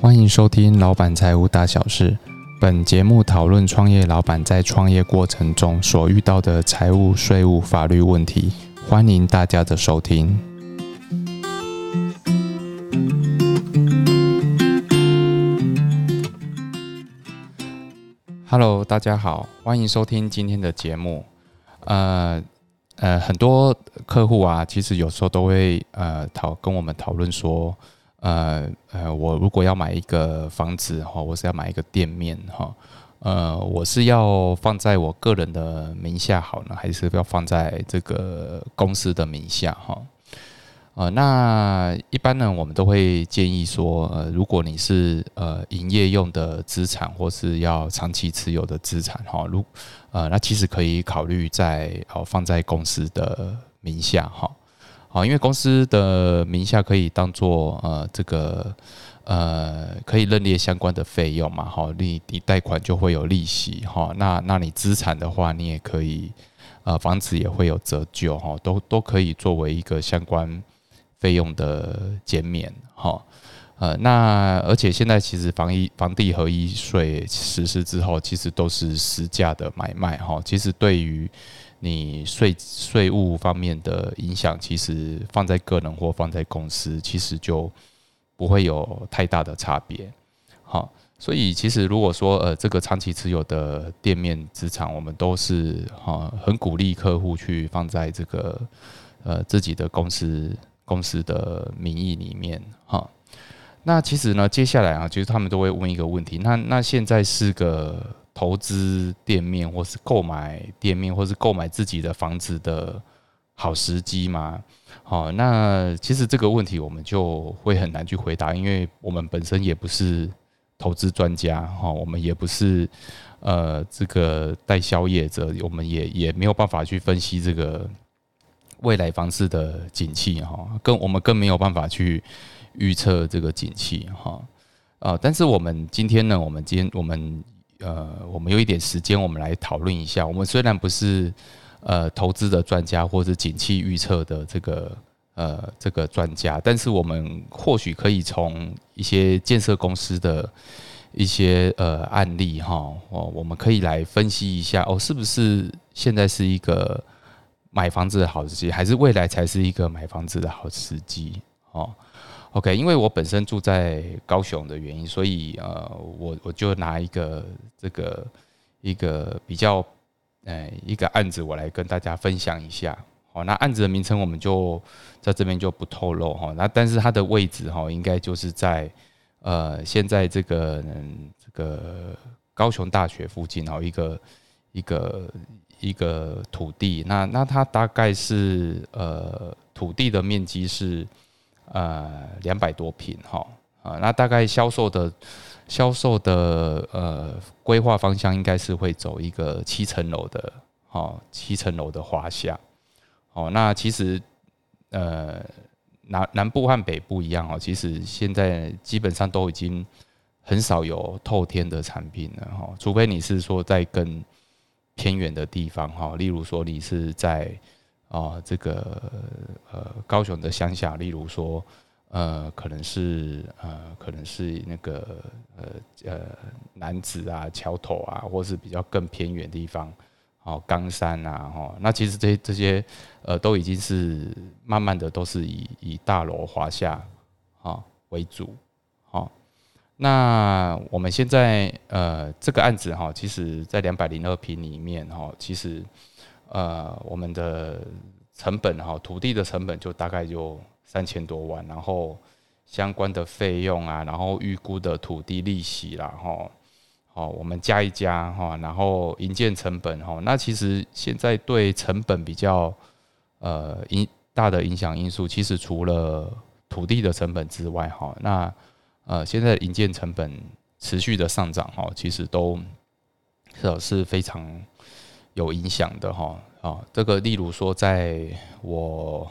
欢迎收听《老板财务大小事》。本节目讨论创业老板在创业过程中所遇到的财务、税务、法律问题。欢迎大家的收听。Hello，大家好，欢迎收听今天的节目。呃呃，很多客户啊，其实有时候都会呃讨跟我们讨论说。呃呃，我如果要买一个房子哈，我是要买一个店面哈，呃，我是要放在我个人的名下好呢，还是要放在这个公司的名下哈？呃，那一般呢，我们都会建议说，呃，如果你是呃营业用的资产，或是要长期持有的资产哈，如呃，那其实可以考虑在哦放在公司的名下哈。好，因为公司的名下可以当做呃这个呃可以认列相关的费用嘛，好，你你贷款就会有利息哈，那那你资产的话，你也可以呃房子也会有折旧哈，都都可以作为一个相关费用的减免哈，呃那而且现在其实房一房地合一税实施之后，其实都是实价的买卖哈，其实对于你税税务方面的影响，其实放在个人或放在公司，其实就不会有太大的差别。好，所以其实如果说呃这个长期持有的店面资产，我们都是哈很鼓励客户去放在这个呃自己的公司公司的名义里面哈。那其实呢，接下来啊，其实他们都会问一个问题，那那现在是个。投资店面，或是购买店面，或是购买自己的房子的好时机吗？好，那其实这个问题我们就会很难去回答，因为我们本身也不是投资专家，哈，我们也不是呃这个代销业者，我们也也没有办法去分析这个未来房市的景气，哈，更我们更没有办法去预测这个景气，哈，啊，但是我们今天呢，我们今天我们。呃，我们有一点时间，我们来讨论一下。我们虽然不是呃投资的专家，或者景气预测的这个呃这个专家，但是我们或许可以从一些建设公司的一些呃案例哈，哦，我们可以来分析一下哦，是不是现在是一个买房子的好时机，还是未来才是一个买房子的好时机？哦。OK，因为我本身住在高雄的原因，所以呃，我我就拿一个这个一个比较呃一个案子，我来跟大家分享一下。好，那案子的名称我们就在这边就不透露哈。那但是它的位置哈，应该就是在呃现在这个嗯这个高雄大学附近哦，一个一个一个土地。那那它大概是呃土地的面积是。呃，两百多平哈啊，那大概销售的销售的呃规划方向应该是会走一个七层楼的哦，七层楼的华夏哦。那其实呃南南部和北部一样哦，其实现在基本上都已经很少有透天的产品了哈，除非你是说在更偏远的地方哈，例如说你是在。啊，这个呃，高雄的乡下，例如说，呃，可能是呃，可能是那个呃呃，南子啊、桥头啊，或是比较更偏远地方，哦，冈山啊，哦，那其实这这些呃，都已经是慢慢的都是以以大楼华夏啊为主，好，那我们现在呃这个案子哈，其实在两百零二平里面哈，其实。呃，我们的成本哈，土地的成本就大概就三千多万，然后相关的费用啊，然后预估的土地利息啦，哈，好，我们加一加哈，然后营建成本哈，那其实现在对成本比较呃影大的影响因素，其实除了土地的成本之外哈，那呃现在营建成本持续的上涨哈，其实都是是非常。有影响的哈啊，这个例如说，在我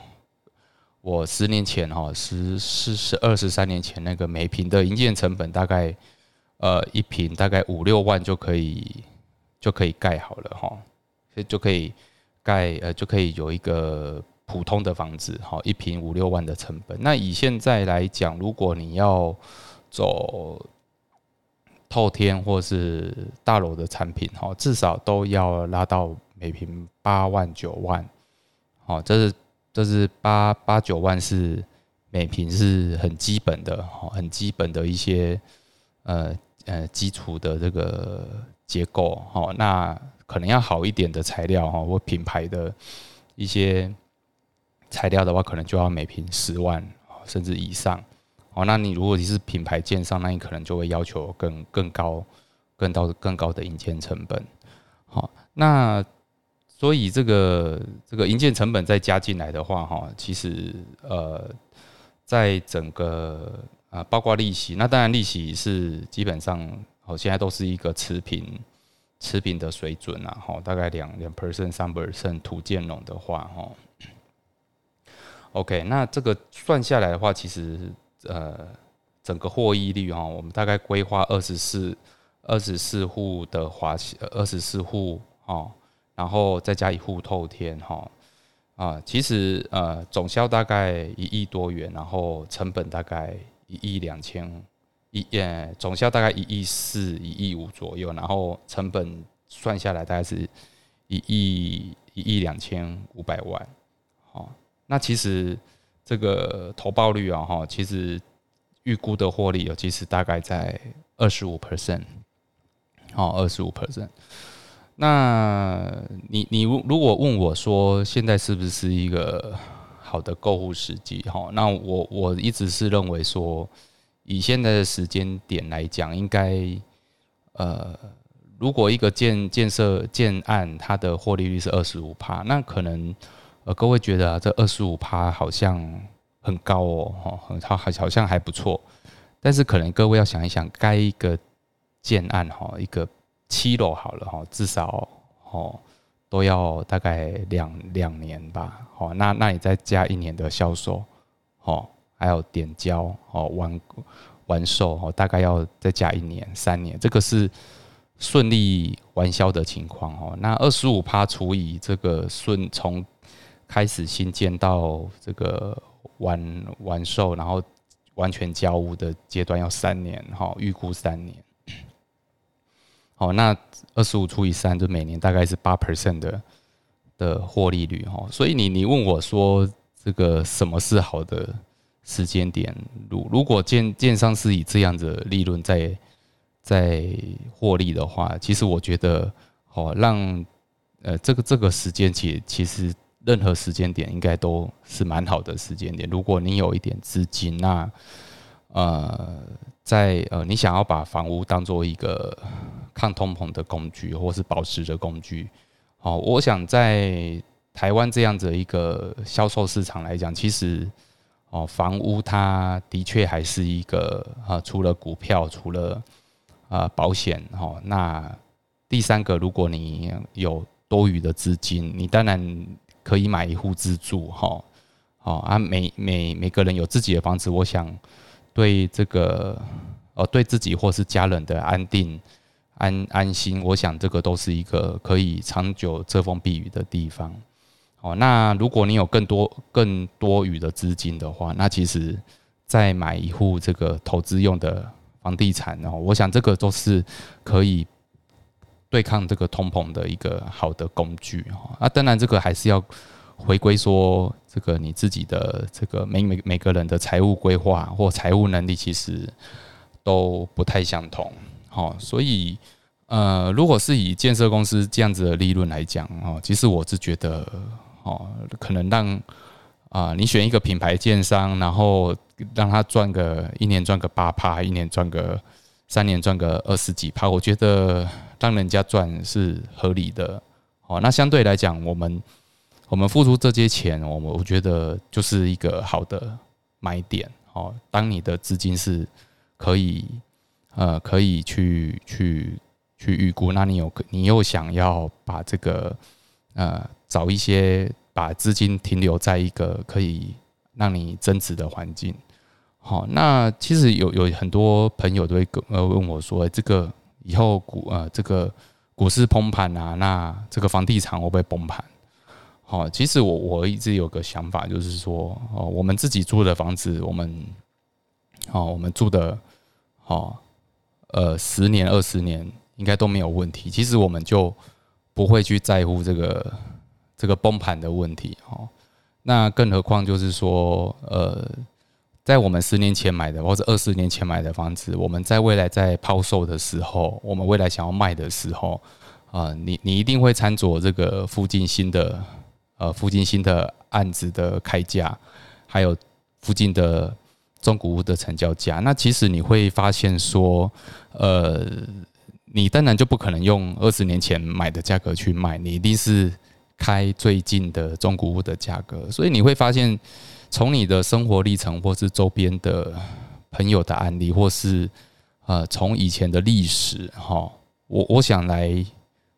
我十年前哈，十十十二十三年前那个每平的营建成本大概呃一平大概五六万就可以就可以盖好了哈，所以就可以盖呃就可以有一个普通的房子哈，一平五六万的成本。那以现在来讲，如果你要走透天或是大楼的产品，哈，至少都要拉到每平八万九万，好，这是这是八八九万是每平是很基本的，哈，很基本的一些呃呃基础的这个结构，哈，那可能要好一点的材料，哈，或品牌的一些。材料的话，可能就要每平十万甚至以上哦。那你如果你是品牌建商，那你可能就会要求更更高、更高、更高的营建成本。好，那所以这个这个营建成本再加进来的话，哈，其实呃，在整个啊，包括利息，那当然利息是基本上哦，现在都是一个持平持平的水准啊，哈，大概两两 percent、三 percent 土建农的话，哈。OK，那这个算下来的话，其实呃，整个获益率哈，我们大概规划二十四二十四户的华二十四户哦，然后再加一户透天哈啊，其实呃总销大概一亿多元，然后成本大概一亿两千一呃总销大概一亿四一亿五左右，然后成本算下来大概是一亿一亿两千五百万，好。那其实这个投报率啊，哈，其实预估的获利有其实大概在二十五 percent，好，二十五 percent。那你你如果问我说现在是不是一个好的购物时机？哈，那我我一直是认为说，以现在的时间点来讲，应该呃，如果一个建建设建案它的获利率是二十五帕，那可能。呃，各位觉得啊，这二十五趴好像很高哦，哈，很好，好像还不错。但是可能各位要想一想，该一个建案哈，一个七楼好了哈，至少哦都要大概两两年吧，哦，那那你再加一年的销售，哦，还有点交哦完完售哦，大概要再加一年三年，这个是顺利完销的情况哦。那二十五趴除以这个顺从开始新建到这个完完售，然后完全交屋的阶段要三年，哈，预估三年。好，那二十五除以三，就每年大概是八 percent 的的获利率，哈。所以你你问我说，这个什么是好的时间点？如如果建建商是以这样的利润在在获利的话，其实我觉得，好，让呃这个这个时间其其实。任何时间点应该都是蛮好的时间点。如果你有一点资金，那呃，在呃，你想要把房屋当做一个抗通膨的工具，或是保值的工具，哦，我想在台湾这样子一个销售市场来讲，其实哦，房屋它的确还是一个啊，除了股票，除了啊保险，哦，那第三个，如果你有多余的资金，你当然。可以买一户自住，哈，好啊，每每每个人有自己的房子，我想对这个，呃，对自己或是家人的安定、安安心，我想这个都是一个可以长久遮风避雨的地方。哦，那如果你有更多更多余的资金的话，那其实再买一户这个投资用的房地产，哦，我想这个都是可以。对抗这个通膨的一个好的工具哈，啊，当然这个还是要回归说这个你自己的这个每每每个人的财务规划或财务能力其实都不太相同，好，所以呃，如果是以建设公司这样子的利润来讲哦，其实我是觉得哦，可能让啊你选一个品牌建商，然后让他赚个一年赚个八趴，一年赚个三年赚个二十几趴，我觉得。让人家赚是合理的，哦，那相对来讲，我们我们付出这些钱，我们我觉得就是一个好的买点，哦，当你的资金是可以呃可以去去去预估，那你有你又想要把这个呃找一些把资金停留在一个可以让你增值的环境，好，那其实有有很多朋友都会跟呃问我说，这个。以后股呃这个股市崩盘啊，那这个房地产会不会崩盘？好，其实我我一直有个想法，就是说哦，我们自己住的房子，我们哦我们住的好，呃，十年、二十年应该都没有问题。其实我们就不会去在乎这个这个崩盘的问题哦。那更何况就是说，呃，在我们十年前买的或者二十年前买的房子，我们在未来在抛售的时候，我们未来想要卖的时候，啊，你你一定会参照这个附近新的呃附近新的案子的开价，还有附近的。中古屋的成交价，那其实你会发现说，呃，你当然就不可能用二十年前买的价格去卖，你一定是开最近的中古屋的价格。所以你会发现，从你的生活历程，或是周边的朋友的案例，或是呃，从以前的历史，哈，我我想来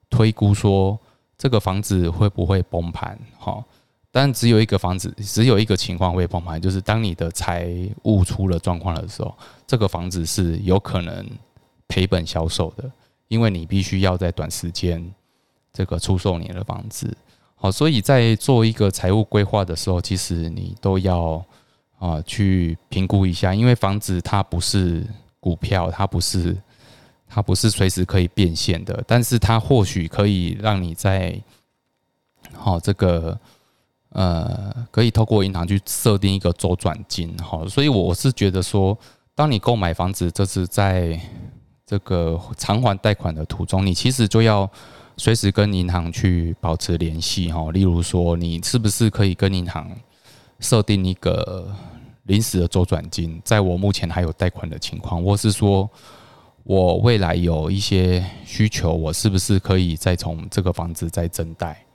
推估说，这个房子会不会崩盘，哈。但只有一个房子，只有一个情况会崩盘，就是当你的财务出了状况的时候，这个房子是有可能赔本销售的，因为你必须要在短时间这个出售你的房子。好，所以在做一个财务规划的时候，其实你都要啊去评估一下，因为房子它不是股票，它不是它不是随时可以变现的，但是它或许可以让你在好这个。呃，可以透过银行去设定一个周转金，哈，所以我是觉得说，当你购买房子，这是在这个偿还贷款的途中，你其实就要随时跟银行去保持联系，哈。例如说，你是不是可以跟银行设定一个临时的周转金，在我目前还有贷款的情况，或是说我未来有一些需求，我是不是可以再从这个房子再增贷？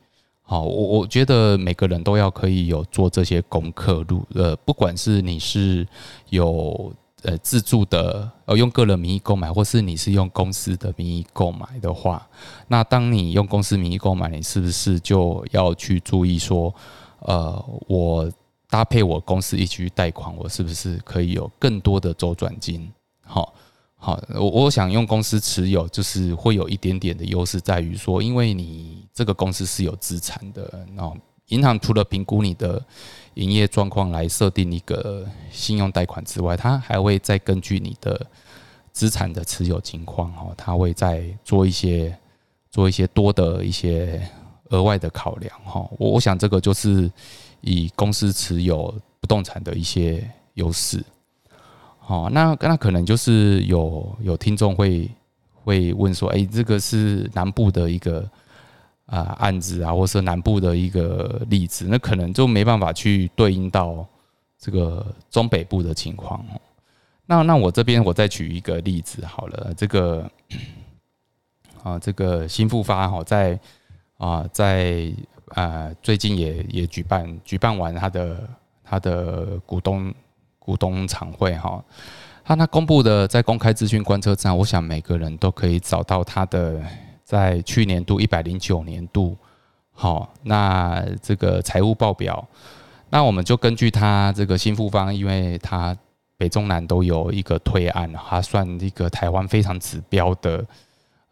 好，我我觉得每个人都要可以有做这些功课，路呃，不管是你是有呃自住的，呃用个人名义购买，或是你是用公司的名义购买的话，那当你用公司名义购买，你是不是就要去注意说，呃，我搭配我公司一起去贷款，我是不是可以有更多的周转金？好。好，我我想用公司持有，就是会有一点点的优势，在于说，因为你这个公司是有资产的，那银行除了评估你的营业状况来设定一个信用贷款之外，它还会再根据你的资产的持有情况，哈，它会再做一些做一些多的一些额外的考量，哈，我我想这个就是以公司持有不动产的一些优势。好，那那可能就是有有听众会会问说，哎，这个是南部的一个啊案子啊，或是南部的一个例子，那可能就没办法去对应到这个中北部的情况。那那我这边我再举一个例子好了，这个啊这个新复发哈，在啊在啊最近也也举办举办完他的他的股东。股东常会哈，他那公布的在公开资讯观测站，我想每个人都可以找到他的在去年度一百零九年度，好，那这个财务报表，那我们就根据他这个新复方，因为他北中南都有一个推案，他算一个台湾非常指标的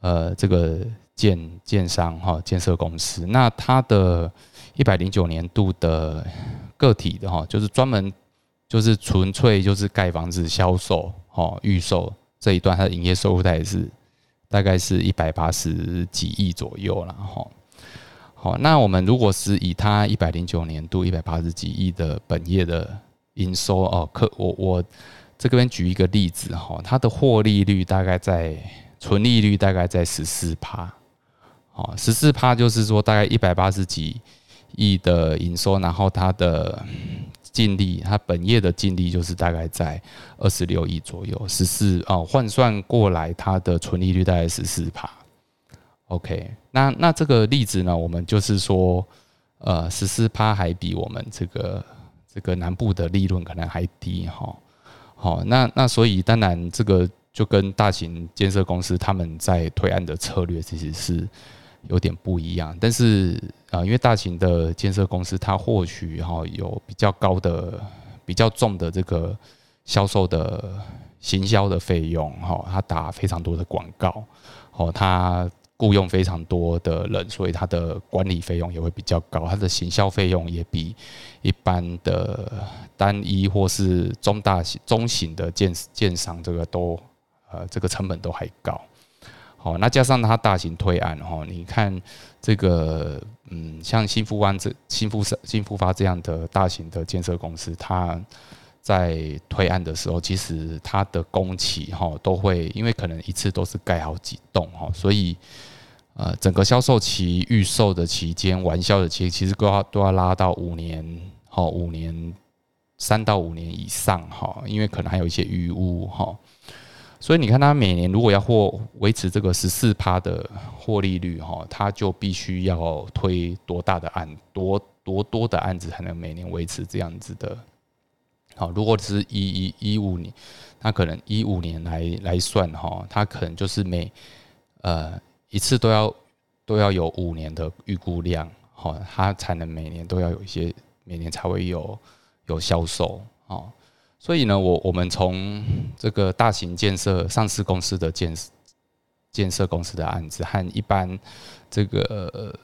呃这个建建商哈建设公司，那他的一百零九年度的个体的哈，就是专门。就是纯粹就是盖房子销售，哦，预售这一段，它的营业收入大概是大概是一百八十几亿左右了，哈。好，那我们如果是以它一百零九年度一百八十几亿的本业的营收哦，可我我这边举一个例子哈，它的获利率大概在纯利率大概在十四趴，哦，十四趴就是说大概一百八十几亿的营收，然后它的。净利，它本业的净利就是大概在二十六亿左右，十四哦，换算过来，它的纯利率大概十四趴。OK，那那这个例子呢，我们就是说，呃，十四趴还比我们这个这个南部的利润可能还低哈。好，那那所以当然这个就跟大型建设公司他们在推案的策略其实是。有点不一样，但是啊，因为大型的建设公司，它或许哈有比较高的、比较重的这个销售的行销的费用哈，它打非常多的广告，哦，它雇佣非常多的人，所以它的管理费用也会比较高，它的行销费用也比一般的单一或是中大型、中型的建建商这个都呃这个成本都还高。好，那加上它大型推案哈，你看这个嗯，像新富湾这新富新富发这样的大型的建设公司，它在推案的时候，其实它的工期哈都会因为可能一次都是盖好几栋哈，所以。呃，整个销售期、预售的期间、玩销的期，其实都要都要拉到五年，哈，五年三到五年以上，哈，因为可能还有一些余屋，哈，所以你看，它每年如果要获维持这个十四趴的获利率，哈，它就必须要推多大的案，多多多的案子才能每年维持这样子的，好，如果是一一一五年，那可能一五年来来算，哈，它可能就是每呃。一次都要都要有五年的预估量，好，它才能每年都要有一些，每年才会有有销售，哦，所以呢，我我们从这个大型建设上市公司的建建设公司的案子和一般这个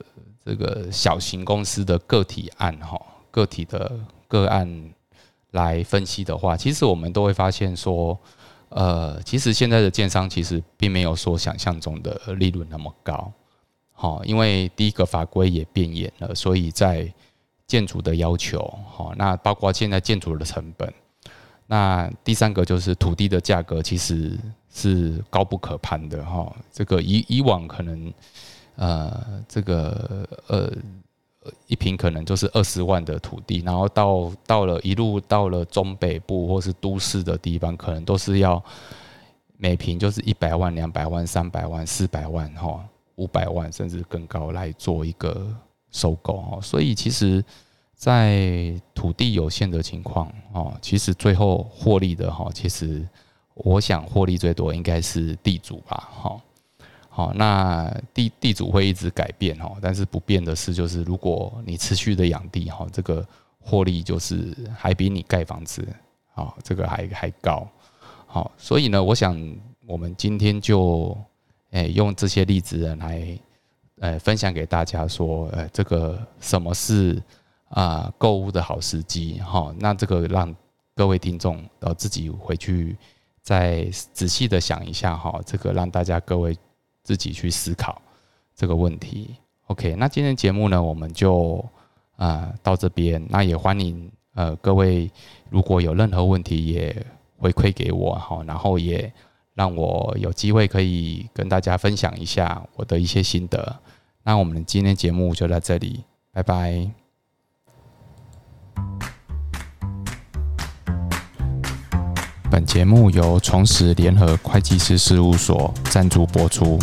这个小型公司的个体案，哈，个体的个案来分析的话，其实我们都会发现说。呃，其实现在的建商其实并没有说想象中的利润那么高，好，因为第一个法规也变严了，所以在建筑的要求，好，那包括现在建筑的成本，那第三个就是土地的价格其实是高不可攀的哈，这个以以往可能，呃，这个呃。一平可能就是二十万的土地，然后到到了一路到了中北部或是都市的地方，可能都是要每平就是一百万、两百万、三百万、四百万哈，五百万甚至更高来做一个收购哈。所以其实，在土地有限的情况哦，其实最后获利的哈，其实我想获利最多应该是地主吧哈。好，那地地主会一直改变哈，但是不变的是，就是如果你持续的养地哈，这个获利就是还比你盖房子啊，这个还还高。好，所以呢，我想我们今天就诶用这些例子来呃分享给大家说，呃，这个什么是啊购物的好时机哈？那这个让各位听众呃自己回去再仔细的想一下哈，这个让大家各位。自己去思考这个问题。OK，那今天节目呢，我们就啊到这边。那也欢迎呃各位，如果有任何问题，也回馈给我哈，然后也让我有机会可以跟大家分享一下我的一些心得。那我们今天节目就在这里，拜拜。节目由重实联合会计师事务所赞助播出。